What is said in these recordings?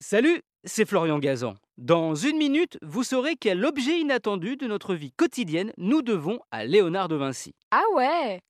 Salut, c'est Florian Gazan. Dans une minute, vous saurez quel objet inattendu de notre vie quotidienne nous devons à Léonard de Vinci. Ah ouais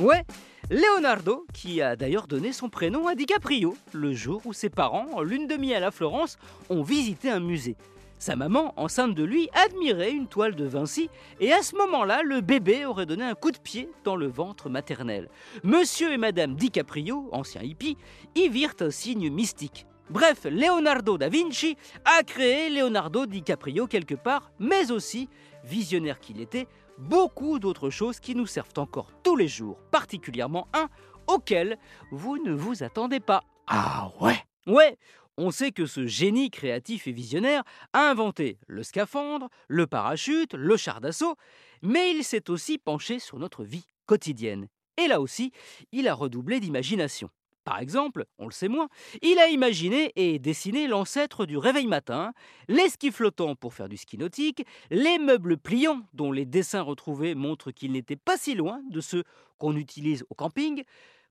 Ouais, Leonardo, qui a d'ailleurs donné son prénom à DiCaprio, le jour où ses parents, lune de miel à Florence, ont visité un musée. Sa maman, enceinte de lui, admirait une toile de Vinci et à ce moment-là, le bébé aurait donné un coup de pied dans le ventre maternel. Monsieur et Madame DiCaprio, anciens hippies, y virent un signe mystique. Bref, Leonardo da Vinci a créé Leonardo DiCaprio quelque part, mais aussi, visionnaire qu'il était, beaucoup d'autres choses qui nous servent encore tous les jours, particulièrement un auquel vous ne vous attendez pas. Ah ouais? Ouais, on sait que ce génie créatif et visionnaire a inventé le scaphandre, le parachute, le char d'assaut, mais il s'est aussi penché sur notre vie quotidienne. Et là aussi, il a redoublé d'imagination. Par exemple, on le sait moins, il a imaginé et dessiné l'ancêtre du réveil matin, les skis flottants pour faire du ski nautique, les meubles pliants dont les dessins retrouvés montrent qu'ils n'étaient pas si loin de ceux qu'on utilise au camping.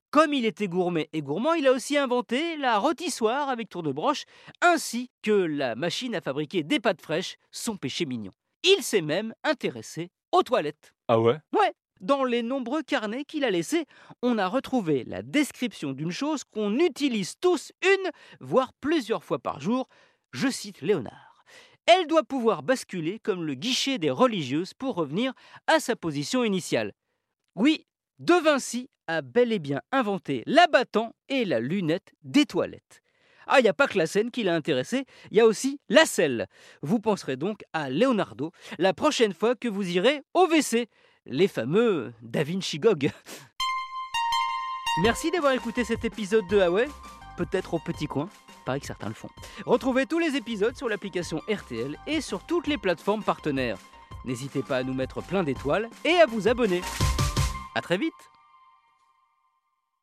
Comme il était gourmet et gourmand, il a aussi inventé la rôtissoire avec tour de broche, ainsi que la machine à fabriquer des pâtes fraîches, son péché mignon. Il s'est même intéressé aux toilettes. Ah ouais? Ouais, dans les nombreux carnets qu'il a laissés, on a retrouvé la description d'une chose qu'on utilise tous une, voire plusieurs fois par jour. Je cite Léonard. Elle doit pouvoir basculer comme le guichet des religieuses pour revenir à sa position initiale. Oui, De Vinci a bel et bien inventé l'abattant et la lunette des toilettes. Ah, il n'y a pas que la scène qui l'a intéressé, il y a aussi la selle. Vous penserez donc à Leonardo la prochaine fois que vous irez au WC les fameux Da Vinci Gog. Merci d'avoir écouté cet épisode de Huawei, peut-être au petit coin, pareil que certains le font. Retrouvez tous les épisodes sur l'application RTL et sur toutes les plateformes partenaires. N'hésitez pas à nous mettre plein d'étoiles et à vous abonner. A très vite